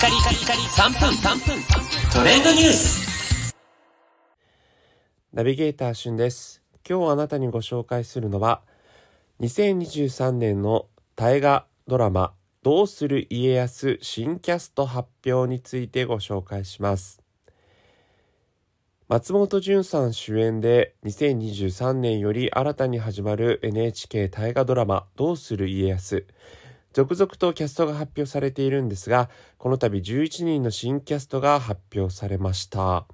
カリカリカリ3分3分トレンドニュースナビゲーターしゅんです。今日あなたにご紹介するのは、2023年の大河ドラマ、どうする家康新キャスト発表についてご紹介します。松本潤さん主演で2023年より新たに始まる NHK 大河ドラマ、どうする家康。続々とキャストが発表されているんですが、この度11人の新キャストが発表されました。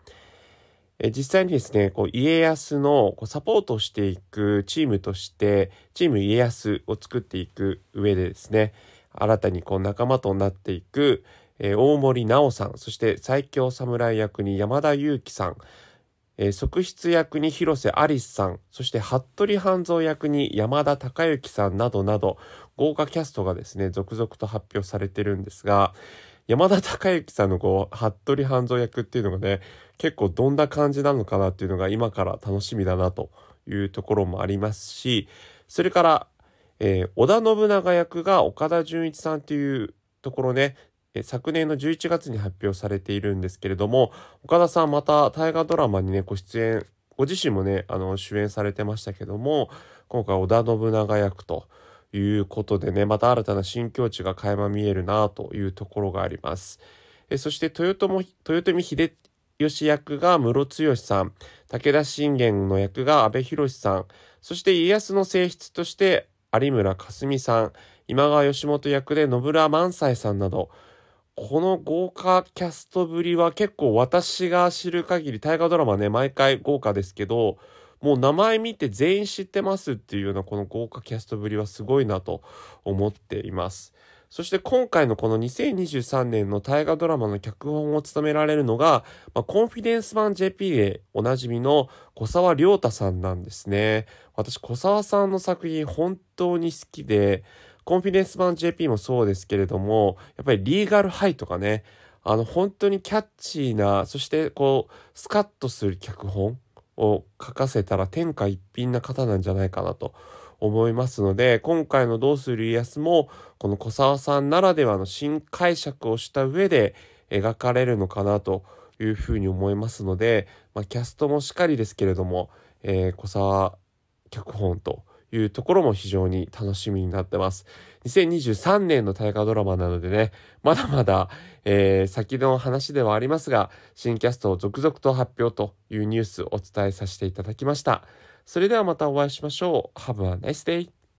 え実際にですね、こう家康のこうサポートをしていくチームとして、チーム家康を作っていく上でですね、新たにこう仲間となっていく、え大森奈緒さん、そして最強侍役に山田裕貴さん、えー側室役に広瀬アリスさん、そして服部半蔵役に山田孝之さんなどなど、豪華キャストがですね、続々と発表されてるんですが、山田孝之さんのこう、服部半蔵役っていうのがね、結構どんな感じなのかなっていうのが今から楽しみだなというところもありますし、それから、えー織田信長役が岡田准一さんっていうところね、昨年の11月に発表されているんですけれども、岡田さんまた大河ドラマにね、ご出演、ご自身もね、あの、主演されてましたけども、今回織田信長役ということでね、また新たな新境地が垣間見えるなというところがあります。えそして豊臣、豊臣秀吉役が室剛さん、武田信玄の役が阿部寛さん、そして家康の正室として有村架純さん、今川義元役で野村萬斎さんなど、この豪華キャストぶりは結構私が知る限り大河ドラマね、毎回豪華ですけど、もう名前見て全員知ってますっていうようなこの豪華キャストぶりはすごいなと思っています。そして今回のこの2023年の大河ドラマの脚本を務められるのが、まあ、コンフィデンスマン JP でおなじみの小沢亮太さんなんですね。私、小沢さんの作品本当に好きで、コンフィデンスマン JP もそうですけれども、やっぱりリーガルハイとかね、あの本当にキャッチーな、そしてこう、スカッとする脚本を書かせたら天下一品な方なんじゃないかなと思いますので、今回のどうする家康も、この小沢さんならではの新解釈をした上で描かれるのかなというふうに思いますので、まあ、キャストもしっかりですけれども、えー小沢脚本というところも非常に楽しみになってます。2023年の大河ドラマなのでね、まだまだ、えー先の話ではありますが、新キャストを続々と発表というニュースをお伝えさせていただきました。それではまたお会いしましょう。Have a nice day!